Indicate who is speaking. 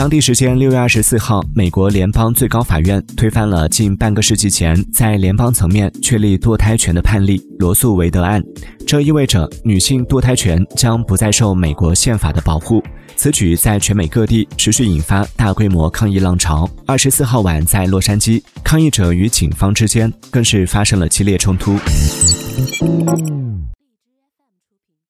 Speaker 1: 当地时间六月二十四号，美国联邦最高法院推翻了近半个世纪前在联邦层面确立堕胎权的判例——罗素韦德案。这意味着女性堕胎权将不再受美国宪法的保护。此举在全美各地持续引发大规模抗议浪潮。二十四号晚，在洛杉矶，抗议者与警方之间更是发生了激烈冲突。